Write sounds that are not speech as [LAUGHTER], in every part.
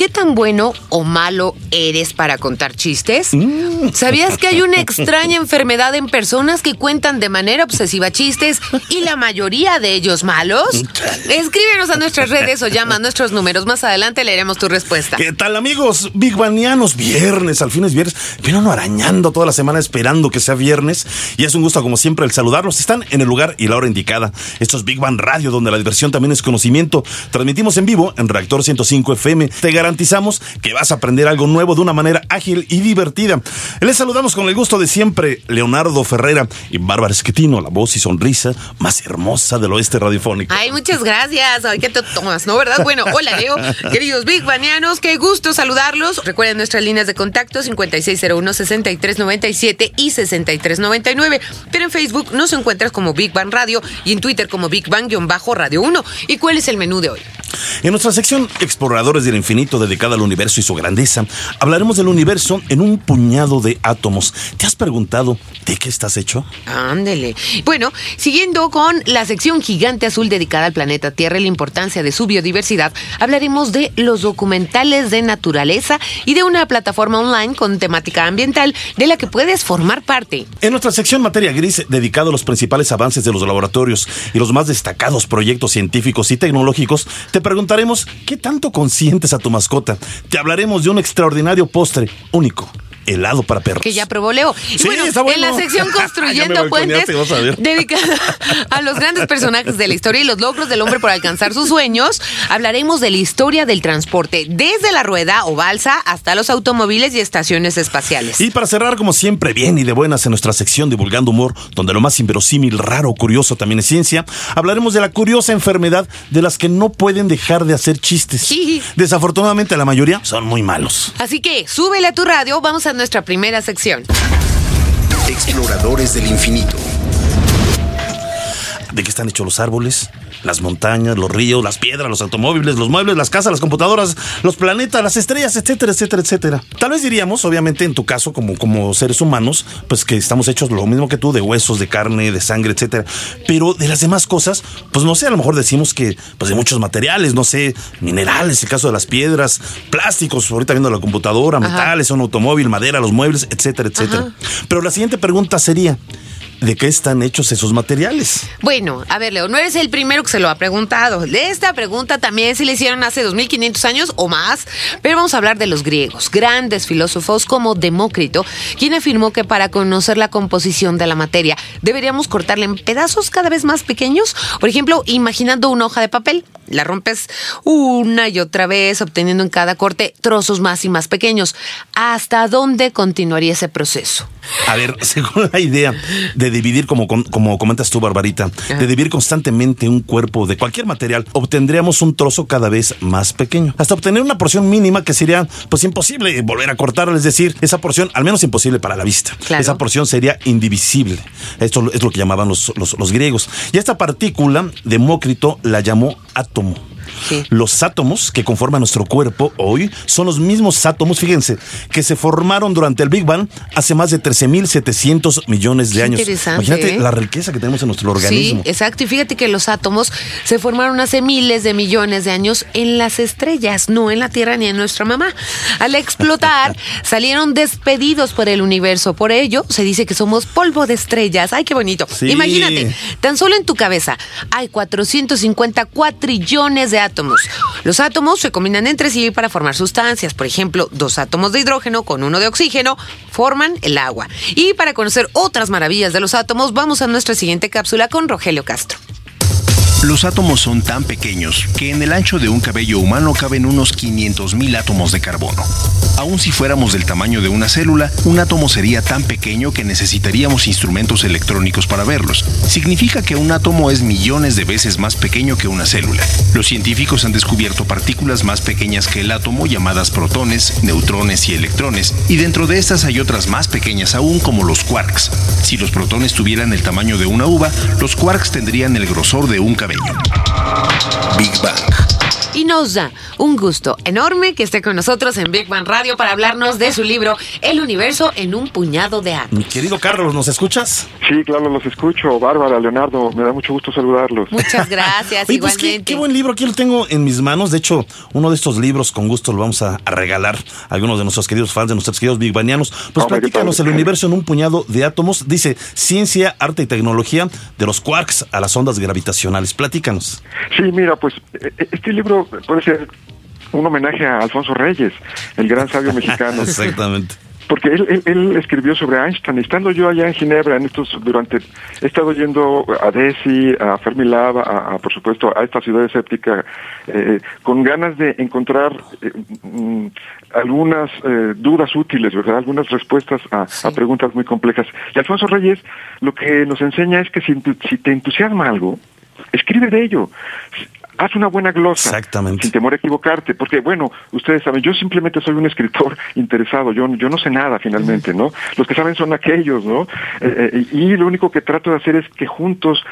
¿Qué tan bueno o malo eres para contar chistes? ¿Sabías que hay una [LAUGHS] extraña enfermedad en personas que cuentan de manera obsesiva chistes y la mayoría de ellos malos? Escríbenos a nuestras redes o llama a nuestros números. Más adelante leeremos tu respuesta. ¿Qué tal amigos? Big Banianos, viernes, al fin es viernes. Vienen arañando toda la semana esperando que sea viernes y es un gusto como siempre el saludarlos. Están en el lugar y la hora indicada. Esto es Big Bang Radio donde la diversión también es conocimiento. Transmitimos en vivo en Reactor 105 FM. Te garantizamos que vas a aprender algo nuevo de una manera ágil y divertida. Les saludamos con el gusto de siempre Leonardo Ferrera y Bárbara Esquetino, la voz y sonrisa más hermosa del oeste radiofónico. Ay, muchas gracias. Ay, ¿qué te tomas, no? ¿Verdad? Bueno, hola Leo, [LAUGHS] queridos Big Banianos, qué gusto saludarlos. Recuerden nuestras líneas de contacto 5601-6397 y 6399. Pero en Facebook nos encuentras como Big Bang Radio y en Twitter como Big Bang-Radio 1. ¿Y cuál es el menú de hoy? En nuestra sección Exploradores del Infinito dedicada al universo y su grandeza, hablaremos del universo en un puñado de átomos. ¿Te has preguntado de qué estás hecho? Ándele. Bueno, siguiendo con la sección gigante azul dedicada al planeta Tierra y la importancia de su biodiversidad, hablaremos de los documentales de naturaleza y de una plataforma online con temática ambiental de la que puedes formar parte. En nuestra sección Materia Gris, dedicado a los principales avances de los laboratorios y los más destacados proyectos científicos y tecnológicos, te preguntaremos qué tanto consientes a tu mascota. Te hablaremos de un extraordinario postre único helado para perros. Que ya probó Leo. Y Sí, bueno, está bueno. en la sección [LAUGHS] Construyendo Puentes, dedicada a los grandes personajes de la historia y los logros del hombre por alcanzar sus sueños, hablaremos de la historia del transporte, desde la rueda o balsa hasta los automóviles y estaciones espaciales. Y para cerrar, como siempre, bien y de buenas en nuestra sección Divulgando Humor, donde lo más inverosímil, raro, curioso también es ciencia, hablaremos de la curiosa enfermedad de las que no pueden dejar de hacer chistes. Sí. Desafortunadamente, la mayoría son muy malos. Así que súbele a tu radio, vamos a nuestra primera sección. Exploradores del infinito. ¿De qué están hechos los árboles? Las montañas, los ríos, las piedras, los automóviles, los muebles, las casas, las computadoras, los planetas, las estrellas, etcétera, etcétera, etcétera. Tal vez diríamos, obviamente, en tu caso, como, como seres humanos, pues que estamos hechos lo mismo que tú, de huesos, de carne, de sangre, etcétera. Pero de las demás cosas, pues no sé, a lo mejor decimos que, pues de muchos materiales, no sé, minerales, el caso de las piedras, plásticos, ahorita viendo la computadora, metales, un automóvil, madera, los muebles, etcétera, etcétera. Pero la siguiente pregunta sería, ¿de qué están hechos esos materiales? Bueno, a ver, Leo, no eres el primero que se lo ha preguntado. Esta pregunta también se le hicieron hace 2500 años o más, pero vamos a hablar de los griegos, grandes filósofos como Demócrito, quien afirmó que para conocer la composición de la materia deberíamos cortarla en pedazos cada vez más pequeños. Por ejemplo, imaginando una hoja de papel, la rompes una y otra vez, obteniendo en cada corte trozos más y más pequeños. ¿Hasta dónde continuaría ese proceso? A ver, [LAUGHS] según la idea de dividir, como, como comentas tú, Barbarita, de dividir constantemente un cuerpo de cualquier material, obtendríamos un trozo cada vez más pequeño, hasta obtener una porción mínima que sería, pues, imposible volver a cortar, es decir, esa porción, al menos imposible para la vista. Claro. Esa porción sería indivisible. Esto es lo que llamaban los, los- los griegos. Y esta partícula, Demócrito la llamó átomo. Sí. Los átomos que conforman nuestro cuerpo hoy son los mismos átomos, fíjense, que se formaron durante el Big Bang hace más de 13.700 millones de Qué años. interesante, Imagínate ¿eh? la riqueza que tenemos en nuestro organismo. Sí, exacto. Y fíjate que los átomos se formaron hace miles de millones de años en las estrellas, no en la Tierra ni en nuestra mamá. Al explotar, [LAUGHS] salieron despedidos por el universo. Por ello, se dice que somos polvo de estrellas. ¡Ay, qué bonito! Sí. Imagínate, tan solo en tu cabeza hay 450 cuatrillones de átomos. Los átomos se combinan entre sí para formar sustancias. Por ejemplo, dos átomos de hidrógeno con uno de oxígeno forman el agua. Y para conocer otras maravillas de los átomos, vamos a nuestra siguiente cápsula con Rogelio Castro. Los átomos son tan pequeños que en el ancho de un cabello humano caben unos 500.000 átomos de carbono. Aun si fuéramos del tamaño de una célula, un átomo sería tan pequeño que necesitaríamos instrumentos electrónicos para verlos. Significa que un átomo es millones de veces más pequeño que una célula. Los científicos han descubierto partículas más pequeñas que el átomo llamadas protones, neutrones y electrones, y dentro de estas hay otras más pequeñas aún como los quarks. Si los protones tuvieran el tamaño de una uva, los quarks tendrían el grosor de un cabello. Big Bang. Y nos da un gusto enorme que esté con nosotros en Big Bang Radio para hablarnos de su libro El universo en un puñado de átomos. Mi querido Carlos, ¿nos escuchas? Sí, claro, los escucho. Bárbara, Leonardo, me da mucho gusto saludarlos. Muchas gracias, [LAUGHS] Oye, pues, igualmente. qué, qué buen libro, aquí lo tengo en mis manos. De hecho, uno de estos libros con gusto lo vamos a, a regalar a algunos de nuestros queridos fans, de nuestros queridos Big Banianos. Pues Hombre, platícanos el universo en un puñado de átomos. Dice ciencia, arte y tecnología de los quarks a las ondas gravitacionales. Platícanos. Sí, mira, pues eh, este libro puede ser un homenaje a Alfonso Reyes, el gran sabio mexicano. [LAUGHS] Exactamente. Porque él, él, él escribió sobre Einstein. Estando yo allá en Ginebra, en estos durante he estado yendo a Desi, a Fermilab, a, a, por supuesto a esta ciudad escéptica, eh, con ganas de encontrar eh, mm, algunas eh, dudas útiles, verdad, algunas respuestas a, Sí. a preguntas muy complejas. Y Alfonso Reyes lo que nos enseña es que si te entusiasma algo, escribe de ello. Haz una buena glosa. Exactamente. Sin temor a equivocarte. Porque, bueno, ustedes saben, yo simplemente soy un escritor [LAUGHS] interesado. Yo, yo no sé nada finalmente, ¿no? Los que saben son aquellos, ¿no? Eh, eh, y lo único que trato de hacer es que juntos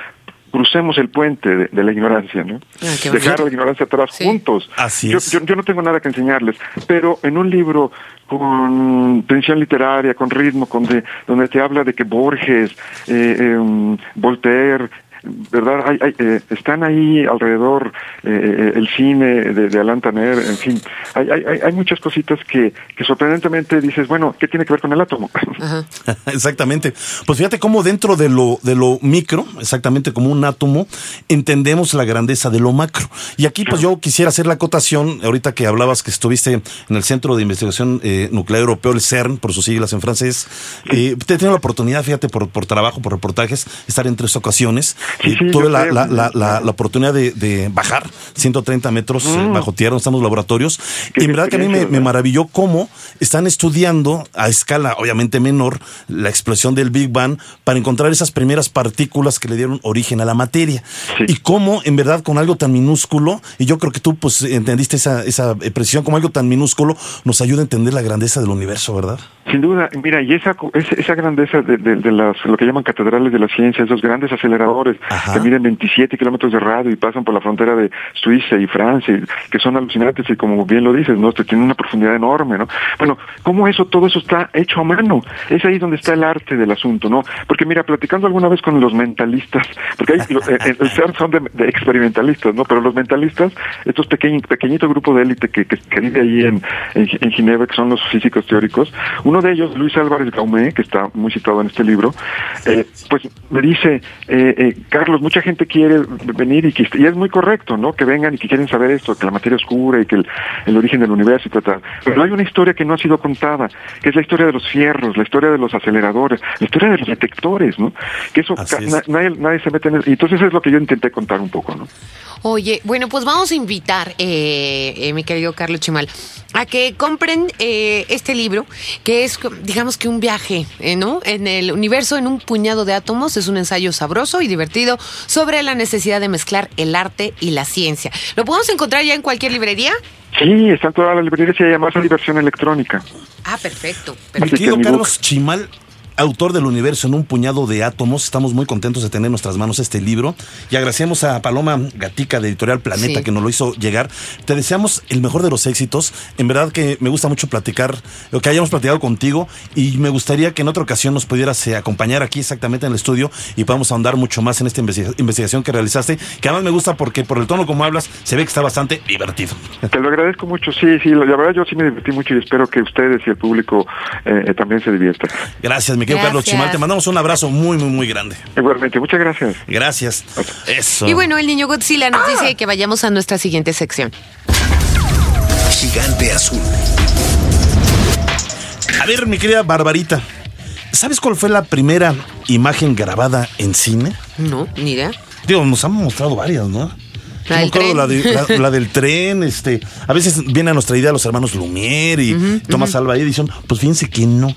crucemos el puente de, de la ignorancia, ¿no? Ah, Dejar la ignorancia atrás Sí. juntos. Así yo, es. Yo, yo no tengo nada que enseñarles, pero en un libro con tensión literaria, con ritmo, con de, donde te habla de que Borges, eh, eh, Voltaire, ¿verdad? Hay, hay, eh, están ahí alrededor eh, eh, el cine de, de Alan Tanner, en fin. Hay, hay, hay- hay muchas cositas que, que sorprendentemente dices, bueno, ¿qué tiene que ver con el átomo? Ajá. [LAUGHS] exactamente. Pues fíjate cómo dentro de lo, de lo micro, exactamente como un átomo, entendemos la grandeza de lo macro. Y aquí pues yo quisiera hacer la acotación, ahorita que hablabas que estuviste en el Centro de Investigación eh, Nuclear Europeo, el CERN, por sus siglas en francés. Eh, te he tenido la oportunidad, fíjate, por, por trabajo, por reportajes, estar en tres ocasiones. Sí, sí, tuve la, la, la, la- oportunidad de, de bajar 130 metros eh, bajo tierra, están los laboratorios. Mm. Qué y en verdad que a mí me, maravilló cómo están estudiando a escala obviamente menor la explosión del Big Bang para encontrar esas primeras partículas que le dieron origen a la materia. Sí. Y cómo en verdad con algo tan minúsculo, y yo creo que tú pues entendiste esa, esa eh, precisión, como algo tan minúsculo nos ayuda a entender la grandeza del universo, ¿verdad? Sin duda, mira, y esa, esa, grandeza de, de- de las, lo que llaman catedrales de la ciencia, esos grandes aceleradores Ajá. que miden 27 kilómetros de radio y pasan por la frontera de Suiza y Francia, y que son alucinantes y como bien lo dices, ¿no? Tienen una profundidad enorme, ¿no? Bueno, ¿cómo eso, todo eso está hecho a mano? Es ahí donde está el arte del asunto, ¿no? Porque mira, platicando alguna vez con los mentalistas, porque hay, el CERN son de, de experimentalistas, ¿no? Pero los mentalistas, estos pequeños, pequeñito grupo de élite que, que, que vive ahí en, en, en Ginebra, que son los físicos teóricos, uno de ellos, Luis Álvarez Gaumé, que está muy citado en este libro, eh, pues me dice, eh, eh, Carlos, mucha gente quiere venir y, que, y es muy correcto, ¿no? Que vengan y que quieren saber esto, que la materia oscura y que el, el origen del universo y tal, tal. Pero hay una historia que no ha sido contada, que es la historia de los fierros, la historia de los aceleradores, la historia de los detectores, ¿no? Que eso es. na- nadie, nadie se mete en eso. Y entonces es lo que yo intenté contar un poco, ¿no? Oye, bueno, pues vamos a invitar, eh, eh, mi querido Carlos Chimal, a que compren eh, este libro, que es, digamos que un viaje, eh, ¿no? En el universo, en un puñado de átomos, es un ensayo sabroso y divertido sobre la necesidad de mezclar el arte y la ciencia. ¿Lo podemos encontrar ya en cualquier librería? Sí, está en todas las librerías y además hay versión electrónica. Ah, perfecto. Mi perfecto. Que querido mi Carlos Chimal, autor del universo en un puñado de átomos, estamos muy contentos de tener en nuestras manos este libro y agradecemos a Paloma Gatica de Editorial Planeta Sí. que nos lo hizo llegar. Te deseamos el mejor de los éxitos. En verdad que me gusta mucho platicar, lo que hayamos platicado contigo y me gustaría que en otra ocasión nos pudieras eh, acompañar aquí exactamente en el estudio y podamos ahondar mucho más en esta investiga- investigación que realizaste, que además me gusta porque por el tono como hablas se ve que está bastante divertido. Te lo agradezco mucho, sí, sí, la verdad yo sí me divertí mucho y espero que ustedes y el público eh, eh, también se diviertan. Gracias, mi querido Carlos Gracias. Chimal. Te mandamos un abrazo muy, muy, muy grande. Igualmente, muchas gracias. Gracias. Eso. Y bueno, el niño Godzilla nos dice que vayamos a nuestra siguiente sección. Gigante azul. A ver, mi querida Barbarita, ¿sabes cuál fue la primera imagen grabada en cine? No, ni idea. Digo, nos han mostrado varias, ¿no? La del acuerdo tren. La, de- la- la del [LAUGHS] tren, este, a veces viene a nuestra idea los hermanos Lumière y Tomás Alva Edison, pues fíjense que no.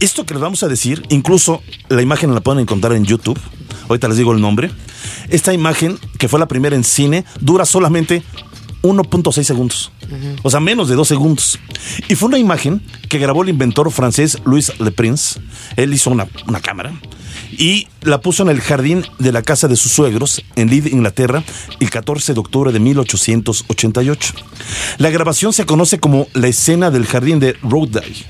Esto que les vamos a decir, incluso la imagen la pueden encontrar en YouTube, ahorita les digo el nombre, esta imagen, que fue la primera en cine, dura solamente 1.6 segundos, o sea, menos de 2 segundos. Y fue una imagen que grabó el inventor francés Louis Le Prince, él hizo una, una cámara, y la puso en el jardín de la casa de sus suegros en Leeds, Inglaterra, el 14 de octubre de 1888. La grabación se conoce como la escena del jardín de Roadeye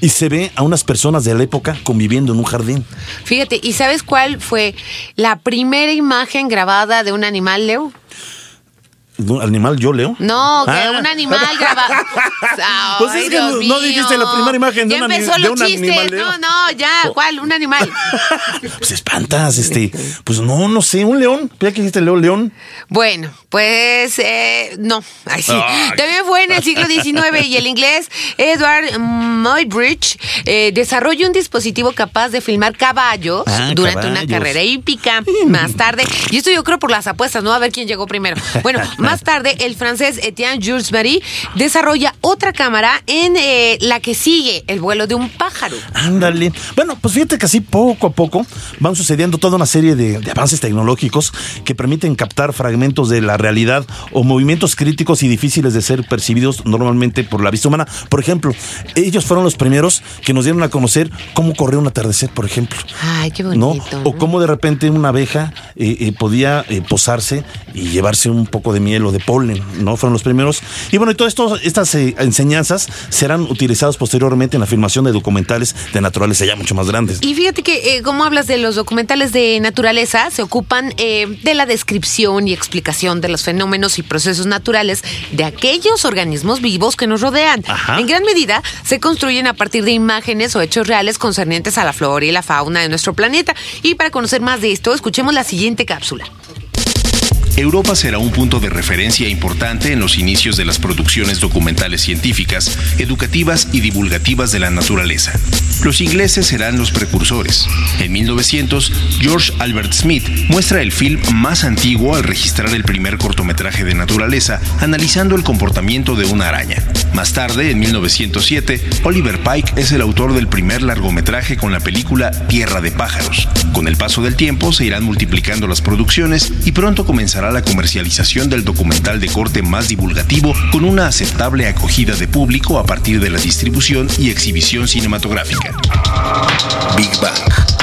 y se ve a unas personas de la época conviviendo en un jardín. Fíjate, ¿y sabes cuál fue la primera imagen grabada de un animal, Leo? ¿De un animal yo leo? No, que Ah. un animal grabado. [LAUGHS] Pues es que no- no dijiste la primera imagen de ya un ani- empezó de los un chistes. animal, Leo. No, no, ya. ¿Cuál? Un animal. [LAUGHS] Pues espantas, este, pues no, no sé, un león, ya que dijiste león, león. Bueno, pues eh, no. Ay, sí. Ay. También fue en el siglo XIX y el inglés Edward Muybridge eh, desarrolló un dispositivo capaz de filmar caballos Ah, durante una carrera hípica. Más tarde, y esto yo creo por las apuestas, ¿no? A ver quién llegó primero. Bueno, [LAUGHS] más tarde, el francés Etienne Jules Marie desarrolla otra cámara en eh, la que sigue el vuelo de un pájaro. Ándale. Bueno, pues fíjate que así poco a poco van sucediendo toda una serie de, de avances tecnológicos que permiten captar fragmentos de la realidad o movimientos críticos y difíciles de ser percibidos normalmente por la vista humana. Por ejemplo, ellos fueron los primeros que nos dieron a conocer cómo correr un atardecer, por ejemplo. Ay, qué ¿no? bonito. O cómo de repente una abeja eh, eh, podía posarse y llevarse un poco de miel o de polen, ¿no? Fueron los primeros. Y bueno, y todas estas eh, enseñanzas serán utilizadas posteriormente en la filmación de documentales de naturaleza ya mucho más grandes. Y fíjate que, eh, como hablas de los documentales de naturaleza, se ocupan eh, de la descripción y explicación de los fenómenos y procesos naturales de aquellos organismos vivos que nos rodean. Ajá. En gran medida, se construyen a partir de imágenes o hechos reales concernientes a la flora y la fauna de nuestro planeta. Y para conocer más de esto, escuchemos la siguiente cápsula. Europa será un punto de referencia importante en los inicios de las producciones documentales científicas, educativas y divulgativas de la naturaleza. Los ingleses serán los precursores. En 1900, George Albert Smith muestra el film más antiguo al registrar el primer cortometraje de naturaleza, analizando el comportamiento de una araña. Más tarde, en 1907, Oliver Pike es el autor del primer largometraje con la película Tierra de pájaros. Con el paso del tiempo se irán multiplicando las producciones y pronto comenzará la comercialización del documental de corte más divulgativo con una aceptable acogida de público a partir de la distribución y exhibición cinematográfica. Big Bang.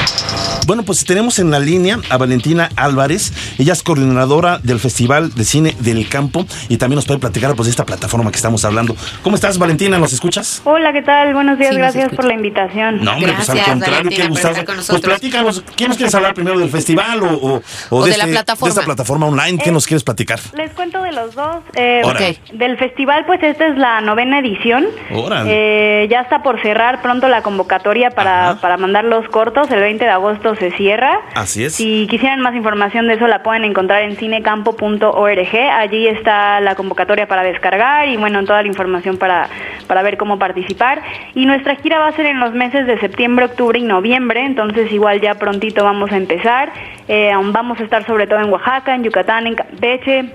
Bueno, pues tenemos en la línea a Valentina Álvarez. Ella es coordinadora del Festival de Cine del Campo y también nos puede platicar pues, de esta plataforma que estamos hablando. ¿Cómo estás, Valentina? ¿Nos escuchas? Hola, ¿qué tal? Buenos días, Sí, gracias por la invitación. No, hombre, pues al Gracias, contrario, qué gustazo. Pues platícanos, ¿qué nos quieres hablar primero del festival o, o- O de la este- plataforma. de esta plataforma online? ¿Qué Eh, nos quieres platicar? Les cuento de los dos. Eh. Del festival, pues esta es la novena edición. Órale. Eh, ya está por cerrar pronto la convocatoria para, Ajá. para mandar los cortos. El 20 de agosto se cierra. Así es. Si quisieran más información de eso, la pueden encontrar en cinecampo.org. Allí está la convocatoria para descargar y, bueno, toda la información para, para ver cómo participar. Y nuestra gira va a ser en los meses de septiembre, octubre y noviembre. Entonces, igual ya prontito vamos a empezar. Eh, aún vamos a estar sobre todo en Oaxaca, en Yucatán, en Campeche.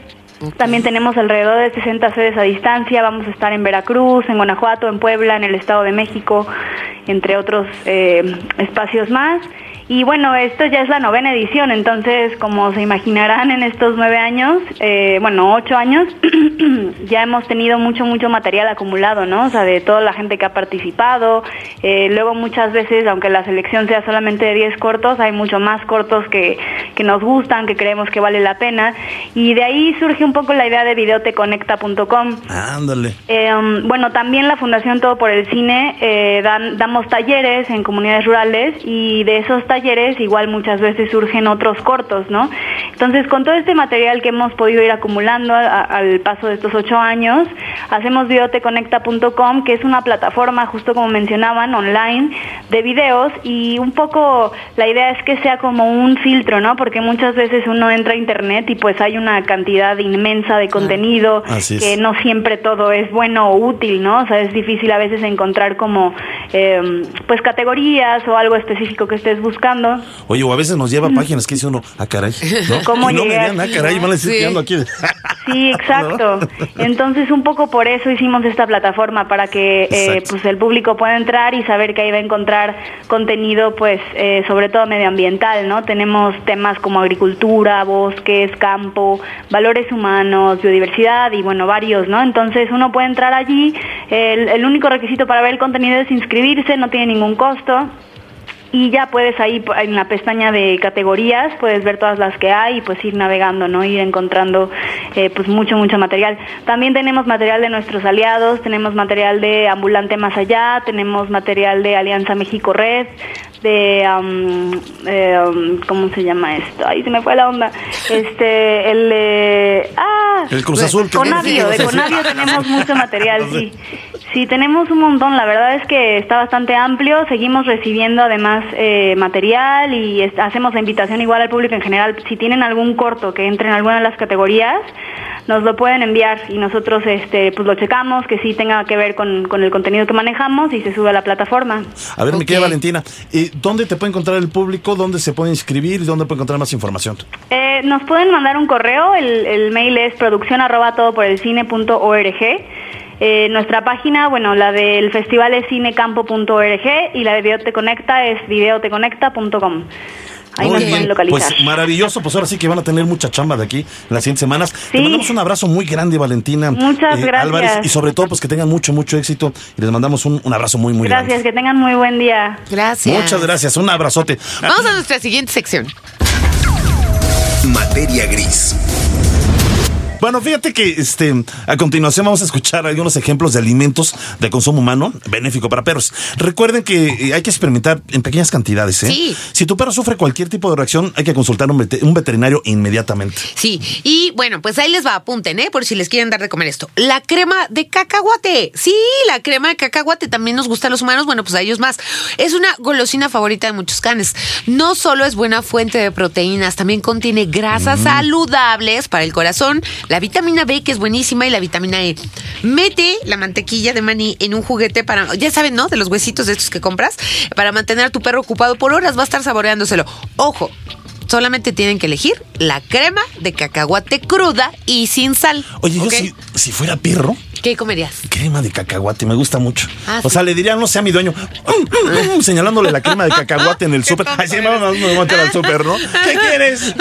También tenemos alrededor de 60 sedes a distancia. Vamos a estar en Veracruz, en Guanajuato, en Puebla, en el Estado de México, entre otros eh, espacios más. Y bueno, esto ya es la novena edición, entonces como se imaginarán en estos nueve años, eh, bueno, ocho años, [CLEARS THROAT] ya hemos tenido mucho, mucho material acumulado, ¿no? O sea, de toda la gente que ha participado. Eh, luego muchas veces, aunque la selección sea solamente de 10 cortos, hay mucho más cortos que, que nos gustan, que creemos que vale la pena. Y de ahí surge un poco la idea de videoteconecta.com. Ándale. Eh, bueno, también la Fundación Todo por el Cine eh, dan, damos talleres en comunidades rurales y de esos talleres igual muchas veces surgen otros cortos, ¿no? Entonces, con todo este material que hemos podido ir acumulando a- al paso de estos ocho años, hacemos videoteconecta.com, que es una plataforma, justo como mencionaban, online de videos y un poco la idea es que sea como un filtro, ¿no? Porque muchas veces uno entra a internet y pues hay una cantidad inmensa de contenido Así es. que no siempre todo es bueno o útil, ¿no? O sea, es difícil a veces encontrar como, eh, pues, categorías o algo específico que estés buscando. Buscando. Oye, o a veces nos lleva páginas que dice uno, ah, caray. [LAUGHS] ¿no? ¿Cómo y no me vean, ah, caray, van a decir Sí. que ando aquí. [LAUGHS] Sí, exacto. [LAUGHS] Entonces, un poco por eso hicimos esta plataforma, para que eh, pues el público pueda entrar y saber que ahí va a encontrar contenido, pues, eh, sobre todo medioambiental, ¿no? Tenemos temas como agricultura, bosques, campo, valores humanos, biodiversidad y, bueno, varios, ¿no? Entonces, uno puede entrar allí. El, el único requisito para ver el contenido es inscribirse, no tiene ningún costo. Y ya puedes ahí en la pestaña de categorías, puedes ver todas las que hay y pues ir navegando, ¿no? Ir encontrando eh, pues mucho, mucho material. También tenemos material de nuestros aliados, tenemos material de Ambulante Más Allá, tenemos material de Alianza México Red, de, am, eh, ¿cómo se llama esto? Ahí se me fue la onda. Este, el de, ah, El Cruz Azul. que- Conavio, de. Conavio tenemos mucho material, [LAUGHS] sí. Sí, tenemos un montón. La verdad es que está bastante amplio. Seguimos recibiendo además eh, material y hacemos la invitación igual al público en general. Si tienen algún corto que entre en alguna de las categorías, nos lo pueden enviar y nosotros este, pues lo checamos, que sí tenga que ver con, con el contenido que manejamos y se sube a la plataforma. A ver, mi Ok. querida Valentina, ¿y ¿dónde te puede encontrar el público? ¿Dónde se puede inscribir? ¿Y dónde puede encontrar más información? Eh, nos pueden mandar un correo, el, el mail es producción arroba todo por el cine punto org. Eh, nuestra página, bueno, la del festival es cinecampo.org y la de Videote Conecta es videoteconecta.com. Ahí Muy nos bien, pueden localizar. Pues maravilloso, pues ahora sí que van a tener mucha chamba de aquí en las siguientes semanas. Te mandamos un abrazo muy grande, Valentina. eh, Muchas gracias. Álvarez, y sobre todo, pues que tengan mucho, mucho éxito. Y les mandamos un, un abrazo muy, muy Gracias, grande. que tengan muy buen día. Gracias. Muchas gracias, un abrazote. Vamos a nuestra siguiente sección. Materia gris. Bueno, fíjate que este a continuación vamos a escuchar algunos ejemplos de alimentos de consumo humano benéfico para perros. Recuerden que eh, hay que experimentar en pequeñas cantidades. ¿eh? Sí. Si tu perro sufre cualquier tipo de reacción, hay que consultar a un, vete- un veterinario inmediatamente. Sí, y bueno, pues ahí les va, apunten, ¿eh? Por si les quieren dar de comer esto. La crema de cacahuate. Sí, la crema de cacahuate también nos gusta a los humanos, bueno, pues a ellos más. Es una golosina favorita de muchos canes. No solo es buena fuente de proteínas, también contiene grasas saludables para el corazón, la vitamina B, que es buenísima, y la vitamina E. Mete la mantequilla de maní en un juguete para, ya saben, ¿no? De los huesitos de estos que compras, para mantener a tu perro ocupado por horas, va a estar saboreándoselo. Ojo, solamente tienen que elegir la crema de cacahuate cruda y sin sal. Oye, yo si, si fuera perro, ¿Qué comerías? crema de cacahuate, me gusta mucho. Ah, o sí. sea, le diría, no sé, a mi dueño, "Mm, mm, mm", señalándole la crema de cacahuate en el [LAUGHS] súper. Ay, sí, vamos, vamos al súper, ¿no? ¿Qué quieres?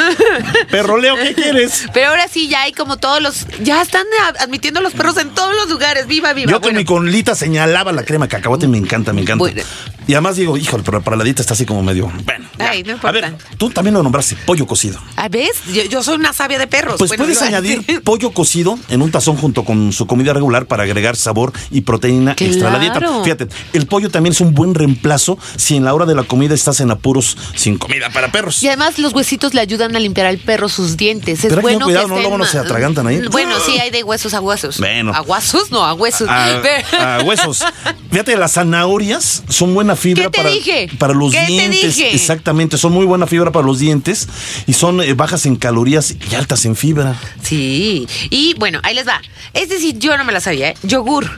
Perro Leo, ¿qué quieres? Pero ahora sí ya hay como todos los, ya están admitiendo los perros en todos los lugares. Viva, viva. Yo con mi colita señalaba la crema de cacahuate, me encanta, me encanta. Bueno. Y además digo, híjole, pero para la dieta está así como medio. Bueno. Ay, no a importa. ver, tú también lo nombraste, pollo cocido. ¿Ah, ¿Ves? Yo, yo soy una sabia de perros. Pues Bueno, puedes añadir [LAUGHS] pollo cocido en un tazón junto con su comida regular para agregar sabor y proteína extra a la dieta. Fíjate, el pollo también es un buen reemplazo si en la hora de la comida estás en apuros sin comida para perros. Y además los huesitos le ayudan a limpiar al perro sus dientes. Es Pero hay que bueno tener cuidado, que ¿no? Luego no se atragantan ahí. Bueno, sí, hay de huesos a huesos. Bueno. ¿A huesos? No, a huesos. A, a huesos. [LAUGHS] Fíjate, las zanahorias son buena fibra ¿Qué te para, dije? para los ¿Qué te dientes. dije? Exactamente, son muy buena fibra para los dientes y son eh, bajas en calorías y altas en fibra. Sí. Y bueno, ahí les va. Es decir, yo no me la sabía, ¿eh? Yogur.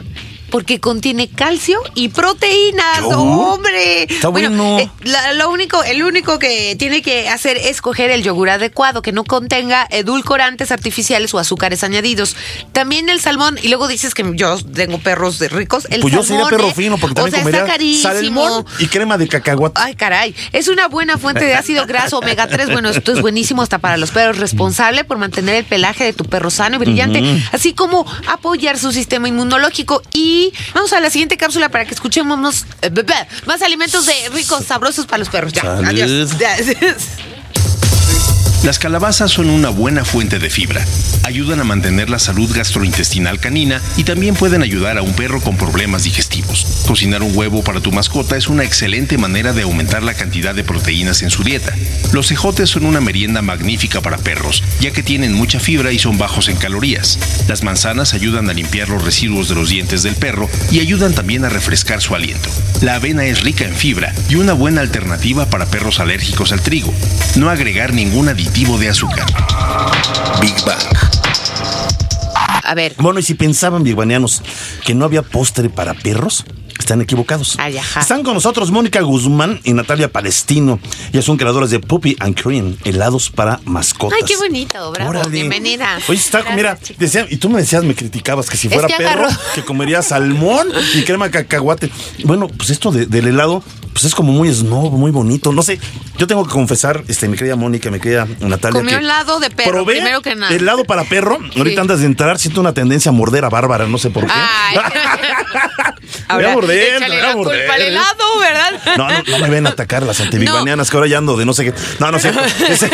Porque contiene calcio y proteínas, hombre. Está bueno. eh, la- lo único, el único que tiene que hacer es coger el yogur adecuado, que no contenga edulcorantes artificiales o azúcares añadidos. También el salmón, y luego dices que yo tengo perros de ricos. El pues yo salmón, sería perro ¿eh? fino porque o también sea, está comería carísimo. salmón y crema de cacahuate. Ay, caray. Es una buena fuente de ácido graso omega 3. Bueno, esto es buenísimo hasta para los perros. Responsable por mantener el pelaje de tu perro sano y brillante, así como apoyar su sistema inmunológico. Y vamos a la siguiente cápsula para que escuchemos más, eh, más alimentos de ricos, sabrosos para los perros. Ya, Salud. adiós. [LAUGHS] Las calabazas son una buena fuente de fibra. Ayudan a mantener la salud gastrointestinal canina y también pueden ayudar a un perro con problemas digestivos. Cocinar un huevo para tu mascota es una excelente manera de aumentar la cantidad de proteínas en su dieta. Los cejotes son una merienda magnífica para perros, ya que tienen mucha fibra y son bajos en calorías. Las manzanas ayudan a limpiar los residuos de los dientes del perro y ayudan también a refrescar su aliento. La avena es rica en fibra y una buena alternativa para perros alérgicos al trigo. No agregar ningún aditivo de azúcar. Big Bang. A ver. Bueno, y si pensaban, bigbanianos, que no había postre para perros, Están equivocados. Ay. Están con nosotros Mónica Guzmán y Natalia Palestino. Ellas son creadoras de Puppy and Cream, helados para mascotas. Ay, qué bonito, bravo. Órale. Bienvenida. Oye, está, mira, decía, y tú me decías, me criticabas que si Es fuera que perro, agarró. que comería salmón y crema cacahuate. Bueno, pues esto de- del helado, pues es como muy snob, muy bonito. No sé, yo tengo que confesar, este, mi querida Mónica, mi querida Natalia. Comió que helado de perro, probé primero que nada. Helado para perro. Ahorita antes de entrar, siento una tendencia a morder a Bárbara, no sé por qué. Ay. [LAUGHS] Me voy a morder, échale me voy a la morder. culpa al helado, ¿verdad? [LAUGHS] No, no, no me ven a atacar las antibigbanianas, que ahora ya ando de no sé qué. No, no sé. [LAUGHS] Ese-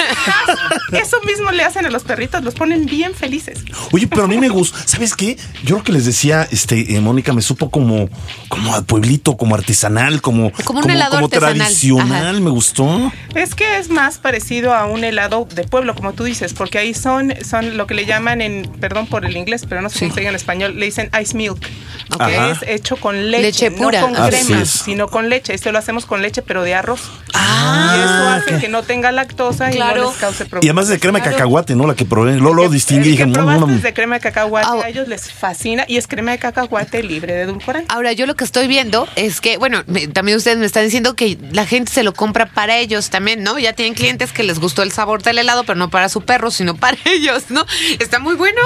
Eso mismo le hacen a los perritos, los ponen bien felices. Oye, pero a mí me gusta. ¿Sabes qué? Yo lo que les decía, este, eh, Mónica, me supo como, como a pueblito, como artesanal, como, Como un helado como artesanal. tradicional. Ajá. Me gustó. Es que es más parecido a un helado de pueblo, como tú dices, porque ahí son, son lo que le llaman en, perdón por el inglés, pero no sé cómo se diga en español, le dicen ice milk, que es hecho con leche, Leche pura. no con Así crema, es. sino con leche. Este lo hacemos con leche, pero de arroz. Ah, y eso hace que no tenga lactosa y no les cause problemas. Y además de crema de Claro. cacahuate, ¿no? La que probé. Lo que- distinguí y el dije, que "Mm, probaste mm". es de crema de cacahuate, Ah. a ellos les fascina y es crema de cacahuate libre de edulcorante. Ahora, yo lo que estoy viendo es que, bueno, me- también ustedes me están diciendo que la gente se lo compra para ellos también, ¿no? Ya tienen clientes que les gustó el sabor del helado, pero no para su perro, sino para [LAUGHS] ellos, ¿no? Está muy bueno.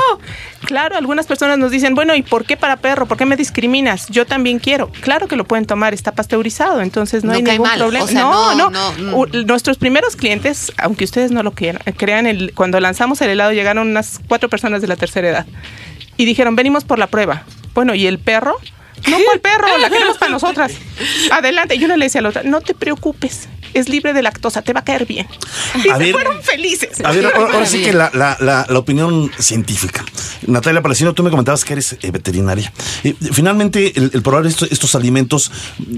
Claro, algunas personas nos dicen, bueno, ¿y por qué para perro? ¿Por qué me discriminas? Yo también quiero. Claro que lo pueden tomar, está pasteurizado, entonces no, No hay ningún mal, problema. o sea, no, no, no, no, U- Nuestros primeros clientes, aunque ustedes no lo quieran, crean, el, cuando lanzamos el helado llegaron unas cuatro personas de la tercera edad y dijeron, venimos por la prueba. Bueno, ¿y el perro? No, ¿cuál perro? La queremos para nosotras. [LAUGHS] Adelante. Y una le decía a la otra, no te preocupes, es libre de lactosa, te va a caer bien. Y A se ver. fueron felices. A ver, ahora, ahora sí que la, la- la- la opinión científica. Natalia Palestino, tú me comentabas que eres eh, veterinaria. Eh, finalmente, el, el probar estos, estos alimentos,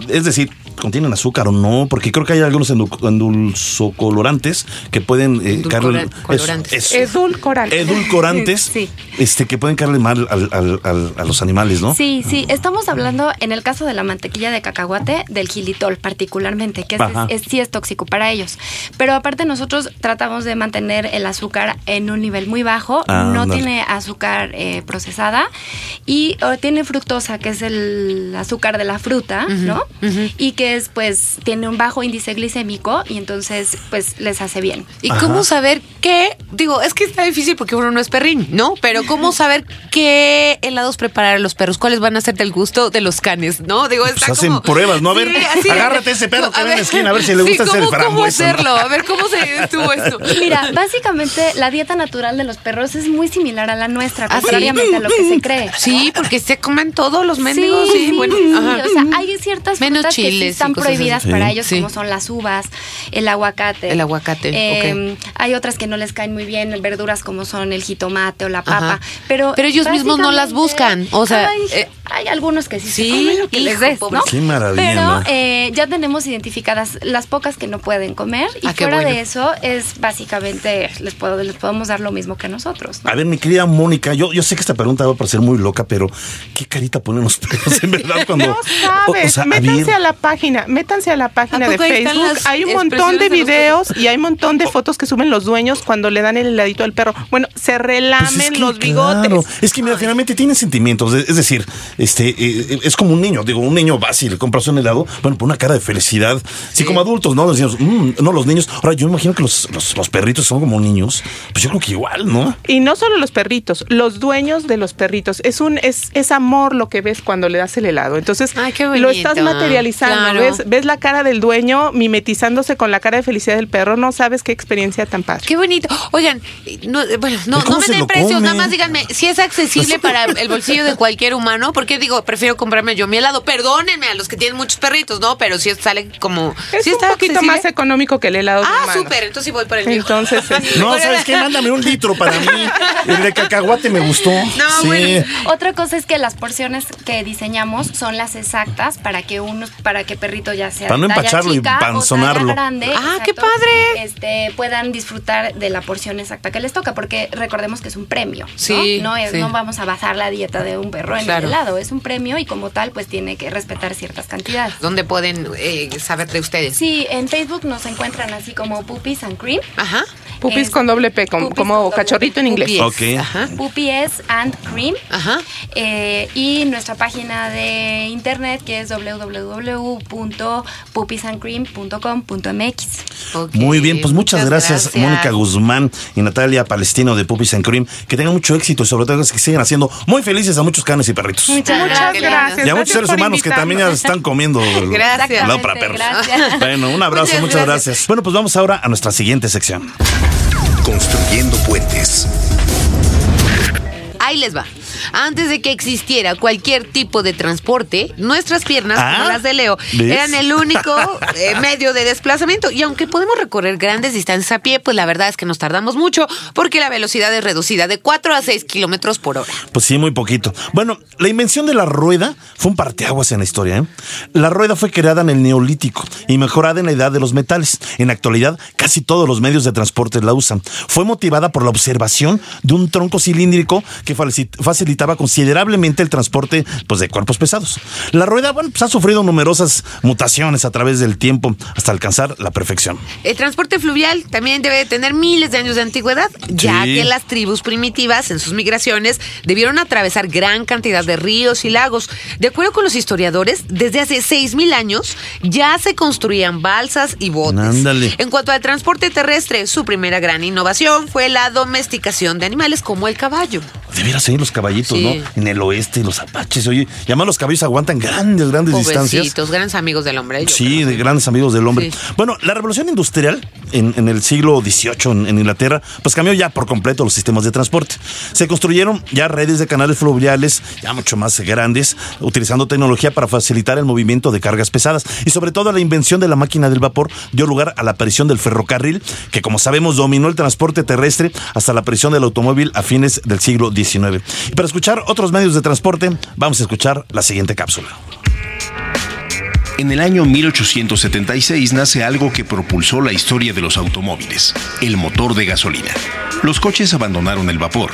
es decir, contienen azúcar o no, porque creo que hay algunos endu- endulzocolorantes que pueden eh, caerle- eso, colorantes. eso. Edulcorante. edulcorantes Sí. este, que pueden caerle mal al- al- al- a los animales, ¿no? Sí, sí, estamos hablando en el caso de la mantequilla de cacahuate del gilitol particularmente, que es, es- sí es tóxico para ellos. Pero aparte nosotros tratamos de mantener el azúcar en un nivel muy bajo, Ah, no tiene azúcar eh, procesada y tiene fructosa, que es el azúcar de la fruta, ¿no? Y que es pues tiene un bajo índice glicémico y entonces pues les hace bien. ¿Y cómo saber qué? Digo, es que está difícil porque uno no es perrín, ¿no? Pero ¿cómo saber qué helados preparar a los perros? ¿Cuáles van a ser del gusto de los canes, no? Digo, está Pues hacen como- pruebas, ¿no? A ver, de- agárrate ese perro que a ve en la esquina, a ver si le sí, gusta ¿cómo, ¿Cómo hacerlo? A ver, ¿cómo se estuvo esto? [LAUGHS] Mira, básicamente la dieta natural de los perros es muy similar a la nuestra, ¿Ah, sí? contrariamente a lo que se cree. Sí, porque se comen todos los mendigos, sí, bueno, sí, ajá. o sea, hay ciertas Menos frutas que chiles están así. prohibidas Sí. para ellos, Sí. como son las uvas, el aguacate. El aguacate, Eh, Hay otras que no les caen muy bien, verduras como son el jitomate o la papa. Ajá. Pero, Pero ellos mismos no las buscan, o sea, hay, eh, hay algunos que sí, sí, se comen lo que les des. ¿no? Qué maravilla, Pero eh, ya tenemos identificadas las pocas que no pueden comer y Ah, qué fuera bueno. de eso es básicamente les puedo les podemos dar lo mismo que nosotros. ¿no? A ver, mi querida Mónica, yo, yo sé que esta pregunta va a parecer muy loca, pero ¿qué carita ponen los perros en verdad [LAUGHS] cuando... No sabes, o- o sea, a métanse ver, a la página, métanse a la página ¿A de Facebook. Hay un montón de videos y hay un montón de fotos que suben los dueños cuando le dan el heladito al perro. Bueno, se relamen Pues es que, los bigotes. claro, es que mira, finalmente tienen sentimientos. Es decir, este eh, es como un niño. Digo, un niño va si le compras un helado, bueno, por una cara de felicidad. Sí, como adultos, ¿no? Decimos, "Mm", no, los niños. Ahora, yo imagino que los, los, los perritos son como niños. Pues yo creo que igual, ¿no? Y no solo los perritos, los dueños de los perritos. Es un es, es amor lo que ves cuando le das el helado. Entonces, Ay, qué lo estás materializando. Claro. ¿ves? ves la cara del dueño mimetizándose con la cara de felicidad del perro. No sabes qué experiencia tan padre. Qué bonito. Oigan, no, bueno, no, ¿Y cómo no me den precios, come? nada más díganme si es accesible para [LAUGHS] el bolsillo de cualquier humano, porque digo, prefiero comprarme yo mi helado. Perdónenme a los que tienen muchos perritos, ¿no? Pero si sale como... Es ¿sí un está poquito accesible? más económico que el helado de Ah, humano. súper, entonces sí voy por el mío. Entonces, [LAUGHS] No, ¿sabes qué? Mándame un litro para mí. [LAUGHS] El de cacahuate me gustó. No, sí. bueno. Otra cosa es que las porciones que diseñamos son las exactas para que uno, para que perrito ya sea Para no de talla empacharlo y chica o panzonarlo. talla grande, Ah, qué padre. Este, puedan disfrutar de la porción exacta que les toca, porque recordemos que es un premio, ¿no? Sí, No, es, sí. no vamos a basar la dieta de un perro en Claro. el helado, es un premio y como tal, pues tiene que respetar ciertas cantidades. ¿Dónde pueden eh, saber de ustedes? Sí, en Facebook nos encuentran así como Puppies and Cream. Ajá. Pupis Es con doble P, como, Pupis como con doble cachorrito en inglés. Puppies. Ok. Ajá. Pupi es and cream. Ajá. Eh, y nuestra página de internet que es www.pupisandcream.com.mx. Ok, Muy bien, pues muchas, gracias, Mónica Guzmán y Natalia Palestino de Puppies and Cream. Que tengan mucho éxito y sobre todo que sigan haciendo muy felices a muchos canes y perritos. Muchas gracias. Y a muchos Gracias seres humanos que también ya están comiendo [LAUGHS] Gracias. para perros. Gracias. [LAUGHS] Bueno, un abrazo, Muchas muchas, gracias. gracias. Bueno, pues vamos ahora a nuestra siguiente sección. Construyendo puentes. Ahí les va. Antes de que existiera cualquier tipo de transporte, nuestras piernas, Ah, como las de Leo, ¿ves? eran el único [LAUGHS] eh, medio de desplazamiento. Y aunque podemos recorrer grandes distancias a pie, pues la verdad es que nos tardamos mucho porque la velocidad es reducida de 4 a 6 kilómetros por hora. Pues sí, muy poquito. Bueno, la invención de la rueda fue un parteaguas en la historia. ¿eh? La rueda fue creada en el Neolítico y mejorada en la edad de los metales. En la actualidad, casi todos los medios de transporte la usan. Fue motivada por la observación de un tronco cilíndrico que faci- facilitaba considerablemente el transporte pues, de cuerpos pesados. La rueda, bueno, pues ha sufrido numerosas mutaciones a través del tiempo hasta alcanzar la perfección. El transporte fluvial también debe de tener miles de años de antigüedad, ya Sí. que las tribus primitivas en sus migraciones debieron atravesar gran cantidad de ríos y lagos. De acuerdo con los historiadores, desde hace 6.000 años ya se construían balsas y botes. Ándale. En cuanto al transporte terrestre, su primera gran innovación fue la domesticación de animales como el caballo. Debieras seguir los caballitos, Sí. ¿no? En el oeste, los apaches, oye. Y además los caballos aguantan grandes, grandes distancias. Pobrecitos, grandes amigos del hombre. Sí, creo. de grandes amigos del hombre. Sí. Bueno, la revolución industrial en, en el siglo XVIII en, en Inglaterra, pues cambió ya por completo los sistemas de transporte. Se construyeron ya redes de canales fluviales ya mucho más grandes, utilizando tecnología para facilitar el movimiento de cargas pesadas. Y sobre todo la invención de la máquina del vapor dio lugar a la aparición del ferrocarril, que como sabemos dominó el transporte terrestre hasta la aparición del automóvil a fines del siglo XIX. Y para escuchar otros medios de transporte, vamos a escuchar la siguiente cápsula. En el año 1876 nace algo que propulsó la historia de los automóviles, el motor de gasolina. Los coches abandonaron el vapor.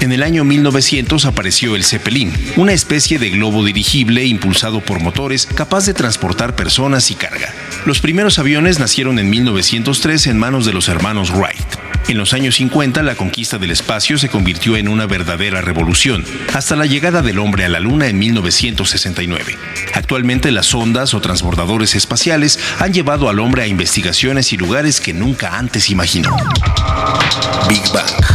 En el año 1900 apareció el Zeppelin, una especie de globo dirigible impulsado por motores capaz de transportar personas y carga. Los primeros aviones nacieron en 1903 en manos de los hermanos Wright. En los años 50 la conquista del espacio se convirtió en una verdadera revolución, hasta la llegada del hombre a la Luna en 1969. Actualmente las sondas o transbordadores espaciales han llevado al hombre a investigaciones y lugares que nunca antes imaginó. Big Bang.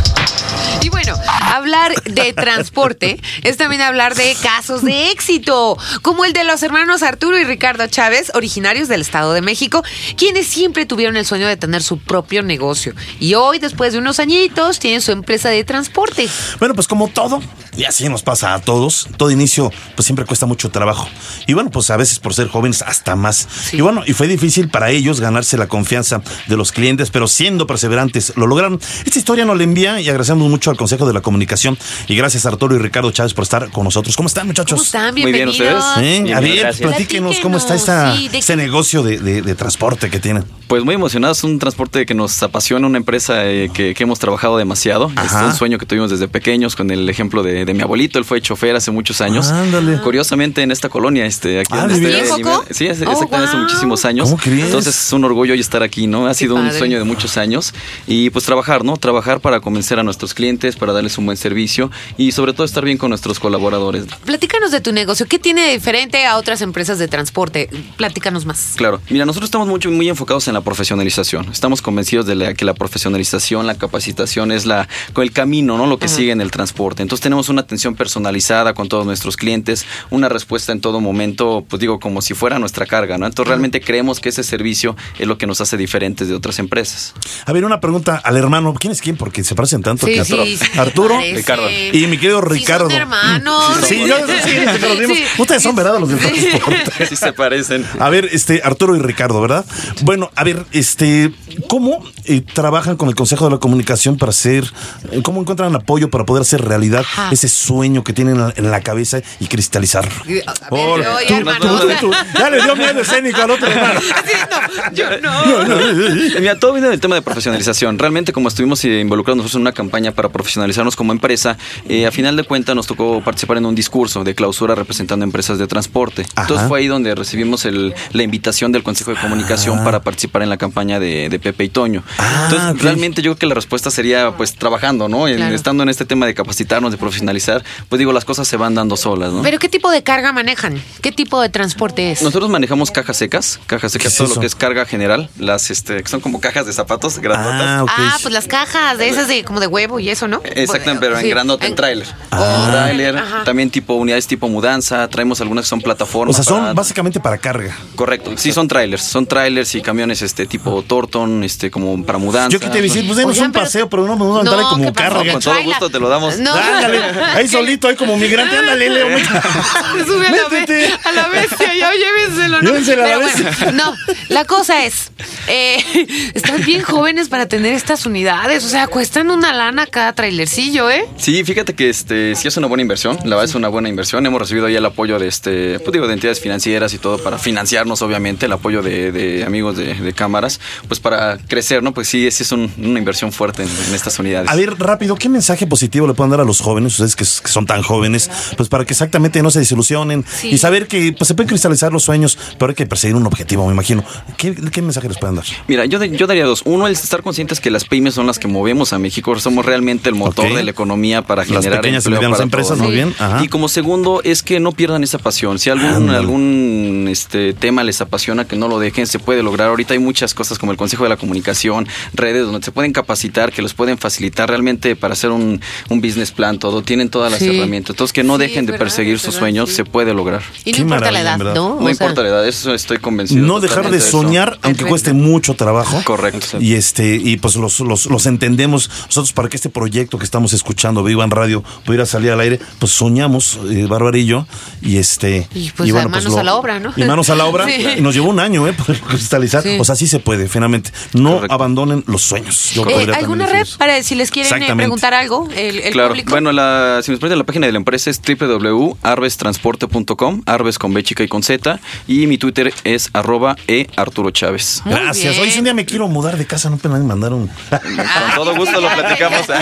Hablar de transporte es también hablar de casos de éxito, como el de los hermanos Arturo y Ricardo Chávez, originarios del Estado de México, quienes siempre tuvieron el sueño de tener su propio negocio. Y hoy, después de unos añitos, tienen su empresa de transporte. Bueno, pues como todo, y así nos pasa a todos, todo inicio pues siempre cuesta mucho trabajo. Y bueno, pues a veces por ser jóvenes hasta más. Y bueno, y fue difícil para ellos ganarse la confianza de los clientes, pero siendo perseverantes lo lograron. Esta historia nos la envía y agradecemos mucho al Consejo de la Comunicación y gracias a Arturo y Ricardo Chávez por estar con nosotros. ¿Cómo están muchachos? ¿Cómo están? Muy bien. ¿ustedes? ¿Eh? Bien, a ver, gracias. platíquenos cómo está esta, Platíquenos, sí, de este negocio de, de- de transporte que tienen. Pues muy emocionados, un transporte que nos apasiona, una empresa eh, que, que hemos trabajado demasiado. Ajá. Es un sueño que tuvimos desde pequeños con el ejemplo de, de mi abuelito, él fue chofer hace muchos años. Ándale. Curiosamente en esta colonia, este, aquí Ah, donde ¿de está- veras? ¿Sí, Joco? Sí, es- Oh, exactamente hace muchísimos años. ¿Cómo crees? Entonces es un orgullo hoy estar aquí, ¿no? Ha sido un sueño de muchos años y pues trabajar, ¿no? Trabajar para convencer a nuestros clientes, para darles un buen servicio y sobre todo estar bien con nuestros colaboradores. Platícanos de tu negocio. ¿Qué tiene de diferente a otras empresas de transporte? Platícanos más. Claro, mira, nosotros estamos mucho, muy enfocados en la profesionalización. Estamos convencidos de la- que la profesionalización, la capacitación es la, el camino, ¿no? Lo que sigue en el transporte. Entonces tenemos una atención personalizada con todos nuestros clientes, una respuesta en todo momento, pues digo, como si fuera nuestra carga, ¿no? Entonces realmente creemos que ese servicio es lo que nos hace diferentes de otras empresas. A ver, una pregunta al hermano. ¿Quién es quién? Porque se parecen tanto. Sí, que sí, Arturo. sí, Arturo parece. Ricardo. y mi querido Ricardo. Sí, son hermanos. Sí, yo sí. Ustedes son, ¿verdad? Los del Sí. transporte. Sí se parecen. A ver, este, Arturo y Ricardo, ¿verdad? Bueno, a ver, este, ¿cómo eh, trabajan con el Consejo de la Comunicación para hacer, eh, cómo encuentran apoyo para poder hacer realidad Ajá. ese sueño que tienen en la, en la cabeza y cristalizarlo? A ver, Hola. oye, Tú, hermano, tú, o tú, sea- tú. Ya le dio miedo escénico al otro [LAUGHS] hermano. No, yo no. Mira, todo viene del tema de profesionalización. Realmente, como estuvimos eh, involucrados nosotros en una campaña para profesionalizar mexicanos como empresa, eh, a final de cuentas nos tocó participar en un discurso de clausura representando empresas de transporte. Entonces fue ahí donde recibimos el- la invitación del Consejo de Comunicación para participar en la campaña de, de Pepe y Toño. Entonces, Ah, ok. realmente yo creo que la respuesta sería pues trabajando, ¿no? En- Claro. estando en este tema de capacitarnos, de profesionalizar, pues digo, las cosas se van dando solas, ¿no? ¿Pero qué tipo de carga manejan? ¿Qué tipo de transporte es? Nosotros manejamos cajas secas, cajas secas, es todo eso? lo que es carga general, las este, que son como cajas de zapatos grandotas. Ah. Ah, pues las cajas de esas de como de huevo y eso, ¿no? Exactamente, pero en Sí. grandote, en tráiler. Ah. En tráiler, Ajá. también tipo unidades tipo mudanza, traemos algunas que son O plataformas. sea, son para- básicamente para carga. Correcto, sí son trailers, son trailers y camiones este tipo Torton, este como para mudanza. Yo que te decir, pues denos Oigan, un paseo, pero no me vamos a No, como carga. Con todo gusto te lo damos. No. Ándale, ahí solito, ahí como migrante, ándale, Leo. [LAUGHS] Sube a la, be- a la bestia, ya llévenselo. ¿no? A la Pero bestia. bueno, no, la cosa es, eh, [LAUGHS] están bien jóvenes para tener estas unidades, o sea, cuestan una lana cada trailercillo, ¿eh? Sí, fíjate que este sí es una buena inversión, la verdad es una buena inversión. Hemos recibido ya el apoyo de este, pues digo, de entidades financieras y todo para financiarnos, obviamente, el apoyo de, de amigos de, de cámaras, pues para crecer, ¿no? Pues sí, sí es un- una inversión fuerte en, en estas unidades. A ver, rápido, ¿qué mensaje positivo le pueden dar a los jóvenes, ustedes que, que son tan jóvenes, pues para que exactamente no se desilusionen Sí. y saber que pues, se pueden cristalizar los sueños, pero hay que perseguir un objetivo, me imagino. ¿Qué, qué mensaje les pueden dar? Mira, yo, yo daría dos. Uno, el estar conscientes que las pymes son las que movemos a México. Somos realmente el motor de la economía para Las generar pequeñas y empleo medianas para empresas, todos, muy bien. Ajá. Y como segundo, es que no pierdan esa pasión. Si algún, algún este, tema les apasiona, que no lo dejen, se puede lograr. Ahorita hay muchas cosas como el Consejo de la Comunicación, redes donde se pueden capacitar, que los pueden facilitar realmente para hacer un, un business plan, todo. Tienen todas las Sí. herramientas. Entonces, que no Sí, dejen de verdad, perseguir sus verdad, sueños, sí. se puede lograr. Y no Qué importa la maravilla, edad. ¿no? No O sea, importa la edad, eso estoy convencido. No dejar de eso. soñar, aunque cueste mucho trabajo. Correcto. Y este, y pues los, los, los entendemos nosotros para que este proyecto que estamos escuchando, Viva en Radio, pudiera salir al aire, pues soñamos, eh, Bárbara y yo, y este. Y, pues, a manos a la obra, ¿no? Y manos a la obra. [LAUGHS] Sí. Y nos llevó un año, ¿eh? Poder cristalizar. Sí. O sea, sí se puede, finalmente. No Correcto. abandonen los sueños. Yo Eh, ¿Alguna red para si les quieren eh, preguntar algo? El, el claro, público. bueno, la, si nos permiten, la página de la empresa es www.arbestransporte.com, Arbes con B chica y con Z, y mi Twitter es arroba e Arturo Chávez. Muy Gracias. bien. Hoy si un día me quiero mudar de casa, no me mandaron. Con todo gusto lo platicamos. ¿eh? [LAUGHS]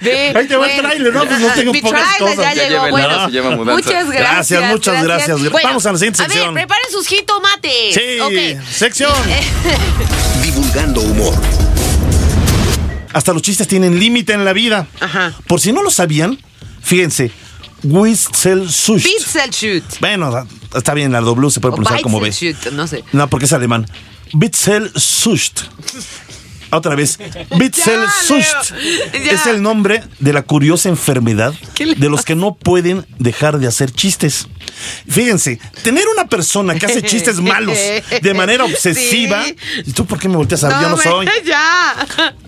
Ve, Ahí te va el tráiler, ¿no? Pues no tengo mi pocas cosas. ya Ya llegó. Bueno, se llama mudanza. muchas gracias. Gracias, muchas gracias. Vamos a la siguiente A ver, sección. preparen sus jitomates. Sí, Ok. sección. [LAUGHS] Divulgando humor. Hasta los chistes tienen límite en la vida. Ajá. Por si no lo sabían, fíjense, Witzelsucht. Shoot. Bueno, está bien, la W se puede pronunciar como B. No sé. No, porque es alemán. Witzelsucht. Otra vez. [LAUGHS] Ya. Es el nombre de la curiosa enfermedad ¿Qué le de los que no pueden dejar de hacer chistes. Fíjense, tener una persona que hace chistes [LAUGHS] malos de manera obsesiva. ¿Y tú por qué me volteas a ver? Yo no soy. [LAUGHS] Ya.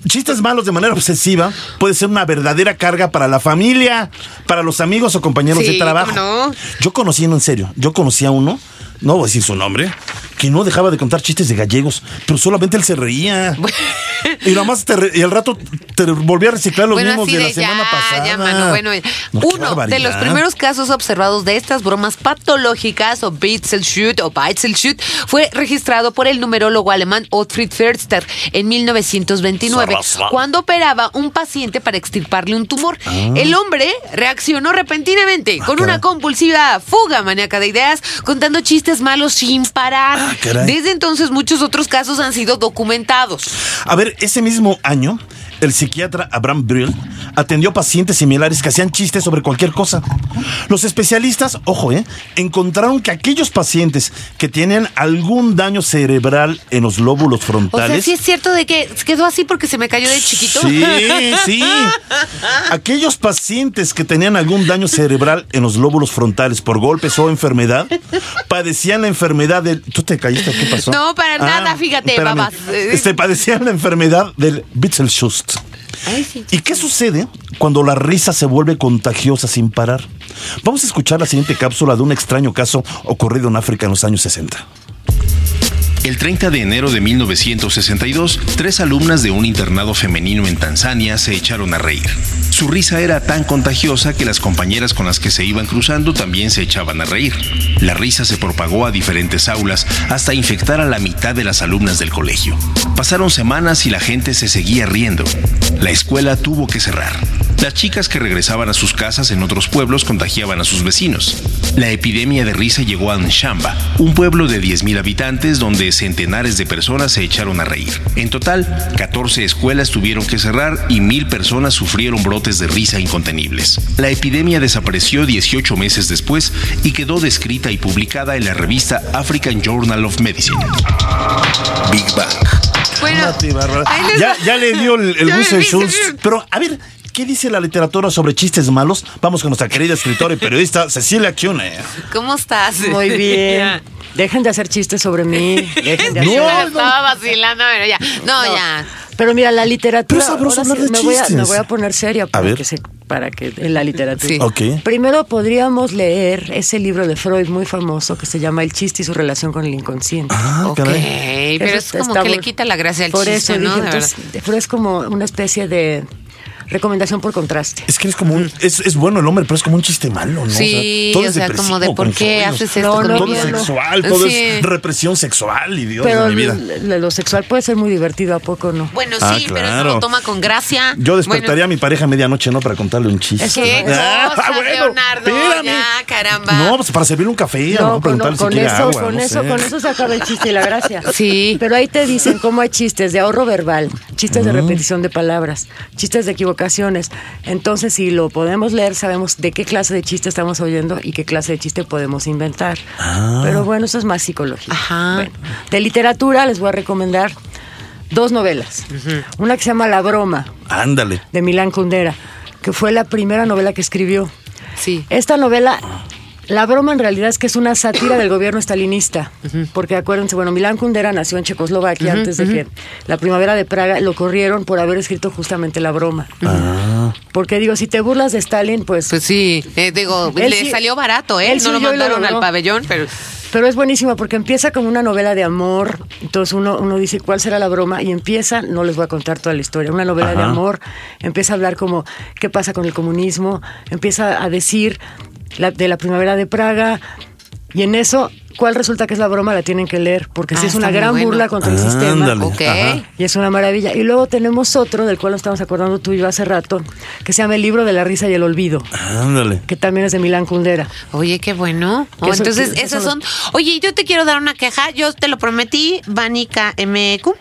Chistes malos de manera obsesiva puede ser una verdadera carga para la familia, para los amigos o compañeros Sí, de trabajo. ¿cómo no? Yo conocí, no en serio, yo conocí a uno, no voy a decir su nombre, que no dejaba de contar chistes de gallegos, pero solamente él se reía. [LAUGHS] y nada más te re- y al rato te volvía a reciclar los bueno, mismos de de, la semana pasada. ya, mano. Bueno, No, qué uno de los primeros casos observados de estas bromas patológicas o Shoot o Shoot fue registrado por el numerólogo alemán Ottfried Förster en 1929, cuando operaba un paciente para extirparle un tumor. El hombre reaccionó repentinamente con una compulsiva fuga maníaca de ideas, contando chistes malos sin parar. Ah, caray. Desde entonces muchos otros casos han sido documentados. A ver, ese mismo año, el psiquiatra Abraham Brill atendió pacientes similares que hacían chistes sobre cualquier cosa. Los especialistas, ojo, eh, encontraron que aquellos pacientes que tenían algún daño cerebral en los lóbulos O sea, frontales. sí es cierto de que quedó así porque se me cayó de chiquito. Sí, sí. Aquellos pacientes que tenían algún daño cerebral en los lóbulos frontales por golpes o enfermedad, padecían la enfermedad del. ¿Tú te caíste? ¿Qué pasó? Ah, No, para nada, fíjate, espérame. babas. Este, padecían la enfermedad del. Ay, sí. ¿Y qué sucede cuando la risa se vuelve contagiosa sin parar? Vamos a escuchar la siguiente cápsula de un extraño caso ocurrido en África en los años 60. El 30 de enero de 1962, tres alumnas de un internado femenino en Tanzania se echaron a reír. Su risa era tan contagiosa que las compañeras con las que se iban cruzando también se echaban a reír. La risa se propagó a diferentes aulas hasta infectar a la mitad de las alumnas del colegio. Pasaron semanas y la gente se seguía riendo. La escuela tuvo que cerrar. Las chicas que regresaban a sus casas en otros pueblos contagiaban a sus vecinos. La epidemia de risa llegó a Nshamba, un pueblo de 10.000 habitantes donde centenares de personas se echaron a reír. En total, 14 escuelas tuvieron que cerrar y mil personas sufrieron brotes de risa incontenibles. La epidemia desapareció 18 meses después y quedó descrita y publicada en la revista African Journal of Medicine. Big Bang. Bueno, Ya, le dio el, el me dice- Schultz. Pero, a ver, ¿qué dice la literatura sobre chistes malos? Vamos con nuestra querida escritora y periodista Cecilia Cune. ¿Cómo estás? Muy bien. Dejen de hacer chistes sobre mí. Dejen de [LAUGHS] hacer- No, estaba vacilando, pero ya. No, ya. Pero mira, la literatura. Pero es sabroso hablar de me, voy a, chistes. me voy a poner seria para ver. que se, para que en la literatura. Sí. Ok. Primero podríamos leer ese libro de Freud muy famoso que se llama El chiste y su relación con el inconsciente. Ah, ok, caray. pero Eso es como que le quita la gracia al Por chiste, eso ¿no? dije, entonces. Freud es como una especie de recomendación por contraste. Es que es como un. Es, es bueno el hombre, pero es como un chiste malo, ¿no? Sí, todo o es sea, como de por con qué haces esto No, no, Todo es sexual, todo Sí. es represión sexual y Dios Pero de mi vida. lo, lo sexual puede ser muy divertido, ¿a poco no? Bueno, Ah, sí, pero eso claro. lo toma con gracia. Yo despertaría Bueno, a mi pareja a medianoche, ¿no? Para contarle un chiste. ¿Qué no es- Ah, cosa, bueno, Leonardo? espérame. Ya, caramba. No, pues para servirle un café, ¿no? No, con, Preguntarle con si quiere eso, agua, con no eso, sé. con eso se acaba el chiste y la gracia. [LAUGHS] Sí. Pero ahí te dicen cómo hay chistes de ahorro verbal, chistes de Mm. repetición de palabras, chistes de equivocaciones. Entonces, si lo podemos leer, sabemos de qué clase de chiste estamos oyendo y qué clase de chiste podemos inventar. Ah. Pero bueno, eso es más psicología. Ajá. Bueno, de literatura les voy a recomendar dos novelas. Una que se llama La broma, Ándale. de Milán Kundera, que fue la primera novela que escribió. Sí. Esta novela, la broma en realidad es que es una sátira del gobierno estalinista, porque acuérdense, bueno, Milán Kundera nació en Checoslovaquia antes de que la primavera de Praga lo corrieron por haber escrito justamente la broma. Porque digo, si te burlas de Stalin, pues... Pues sí, eh, digo, le sí- salió barato, ¿eh? él no sí lo mandaron al pabellón, pero Pero es buenísima porque empieza como una novela de amor. Entonces uno, uno dice, ¿cuál será la broma? Y empieza, no les voy a contar toda la historia, una novela de amor. Empieza a hablar como, ¿qué pasa con el comunismo? Empieza a decir la- de la primavera de Praga. Y en eso, ¿cuál resulta que es la broma? La tienen que leer, porque sí Ah, es una gran bueno. burla contra el sistema. Ándale. ok. Ajá. Y es una maravilla. Y luego tenemos otro, del cual nos estamos acordando tú y yo hace rato, que se llama El libro de la risa y el olvido, Ándale. que también es de Milán Kundera. Oye, qué bueno. Oh, eso- entonces, que eso esos son. Oye, yo te quiero dar una queja. Yo te lo prometí, Vanica MQ.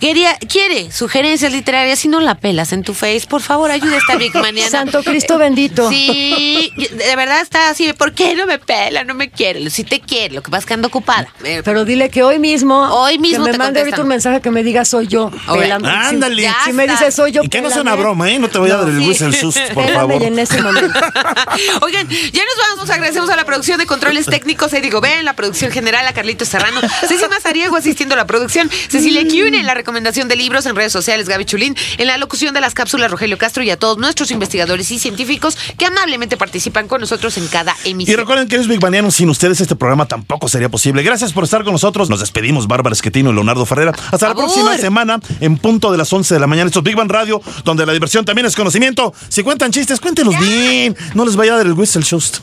Quería, quiere sugerencias literarias. Si no la pelas en tu face, por favor, ayuda a esta Big [LAUGHS] Maniana. Santo Cristo bendito. Sí, de verdad está así. ¿Por qué no me pela? No me quiere. Si te quiere, lo que pasa es que ando ocupada. Eh, Pero dile que hoy mismo, Hoy mismo que me te mande ahorita un mensaje que me diga soy yo. Si- ándale. Si, me está. dice soy yo, Y que no sea una broma, ¿eh? No te voy a dar el. Wilson Schultz, por favor. y en ese momento. [LAUGHS] Oigan, ya nos vamos. Agradecemos a la producción de controles técnicos, Edigo Ben, la producción general, a Carlitos Serrano, Ceci Mazariego asistiendo a la producción, Cecilia Cune en la recomendación de libros en redes sociales, Gaby Chulín en la locución de las cápsulas, Rogelio Castro y a todos nuestros investigadores y científicos que amablemente participan con nosotros en cada Y emisión. recuerden que es Big Baniano, sin ustedes este programa tampoco sería posible. Gracias por estar con nosotros. Nos despedimos, Bárbara Esquetino y Leonardo Ferrera. Hasta la Abur. próxima semana, en punto de las 11 de la mañana. Esto es Big Bang Radio, donde la diversión también es conocimiento. Si cuentan chistes, cuéntenos bien. No les vaya a dar el whistle Schultz.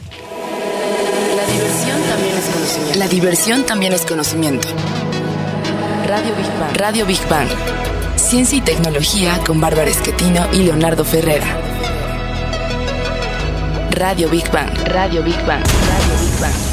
La diversión también es conocimiento. La diversión también es conocimiento. Radio Big Bang. Radio Big Bang. Ciencia y tecnología con Bárbara Esquetino y Leonardo Ferrera. Radio Big Bang. Radio Big Bang. Radio Big Bang.